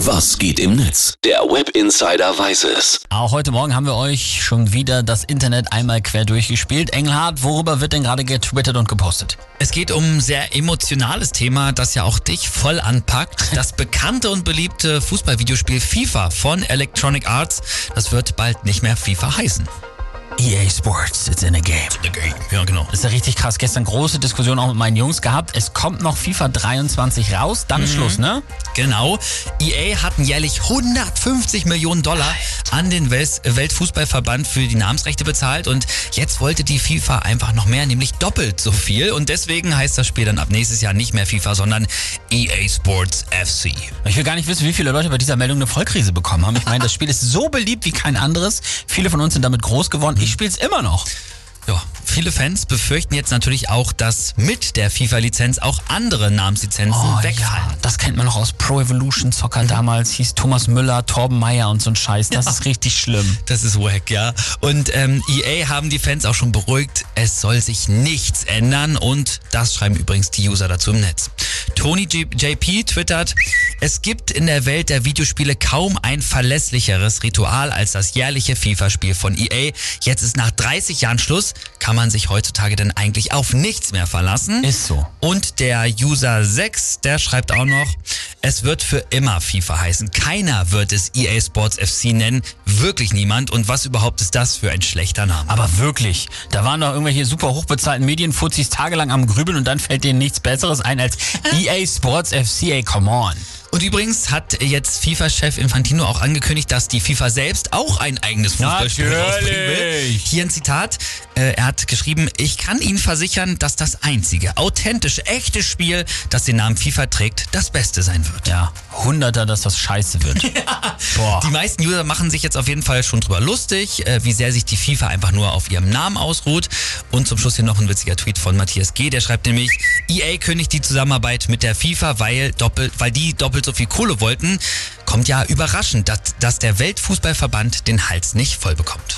Was geht im Netz? Der Web Insider weiß es. Auch heute Morgen haben wir euch schon wieder das Internet einmal quer durchgespielt. Engelhardt, worüber wird denn gerade getwittert und gepostet? Es geht um ein sehr emotionales Thema, das ja auch dich voll anpackt. Das bekannte und beliebte Fußballvideospiel FIFA von Electronic Arts. Das wird bald nicht mehr FIFA heißen. EA Sports, it's in a game. Game. Ja, genau. Das ist ja richtig krass. Gestern große Diskussion auch mit meinen Jungs gehabt. Es kommt noch FIFA 23 raus, dann ist Schluss, ne? Genau. EA hatten jährlich 150 Millionen Dollar an den Welt Weltfußballverband für die Namensrechte bezahlt und jetzt wollte die FIFA einfach noch mehr, nämlich doppelt so viel und deswegen heißt das Spiel dann ab nächstes Jahr nicht mehr FIFA, sondern EA Sports FC. Ich will gar nicht wissen, wie viele Leute bei dieser Meldung eine Vollkrise bekommen haben. Ich meine, das Spiel ist so beliebt wie kein anderes. Viele von uns sind damit groß geworden. Ich spiele es immer noch. Ja, viele Fans befürchten jetzt natürlich auch, dass mit der FIFA-Lizenz auch andere Namenslizenzen Oh, wegfallen. ja, das kennt man noch aus Pro Evolution Soccer damals. Hieß Thomas Müller, Torben Meyer und so ein Scheiß. Das ist richtig schlimm. Das ist wack, ja. Und ähm, EA haben die Fans auch schon beruhigt, es soll sich nichts ändern und das schreiben übrigens die User dazu im Netz. Tony JP twittert, es gibt in der Welt der Videospiele kaum ein verlässlicheres Ritual als das jährliche FIFA-Spiel von EA. Jetzt ist nach 30 Jahren Schluss, kann man sich heutzutage denn eigentlich auf nichts mehr verlassen. Ist so. Und der User 6, der schreibt auch noch, es wird für immer FIFA heißen. Keiner wird es EA Sports FC nennen. Wirklich niemand. Und was überhaupt ist das für ein schlechter Name? Aber wirklich, da waren doch irgendwelche super hochbezahlten Medienfuzis tagelang am Grübeln und dann fällt denen nichts Besseres ein als EA Sports FC. Ey, come on. Und übrigens hat jetzt FIFA-Chef Infantino auch angekündigt, dass die FIFA selbst auch ein eigenes Fußballspiel rausbringen will. Hier ein Zitat. Äh, er hat geschrieben, ich kann Ihnen versichern, dass das einzige, authentische, echte Spiel, das den Namen FIFA trägt, das Beste sein wird. Ja, Hunderter, dass das scheiße wird. Boah. Die meisten User machen sich jetzt auf jeden Fall schon drüber lustig, äh, wie sehr sich die FIFA einfach nur auf ihrem Namen ausruht. Und zum Schluss hier noch ein witziger Tweet von Matthias G. Der schreibt nämlich, EA kündigt die Zusammenarbeit mit der FIFA, weil, doppelt, weil die doppelt so viel Kohle wollten. Kommt ja überraschend, dass, dass der Weltfußballverband den Hals nicht voll bekommt.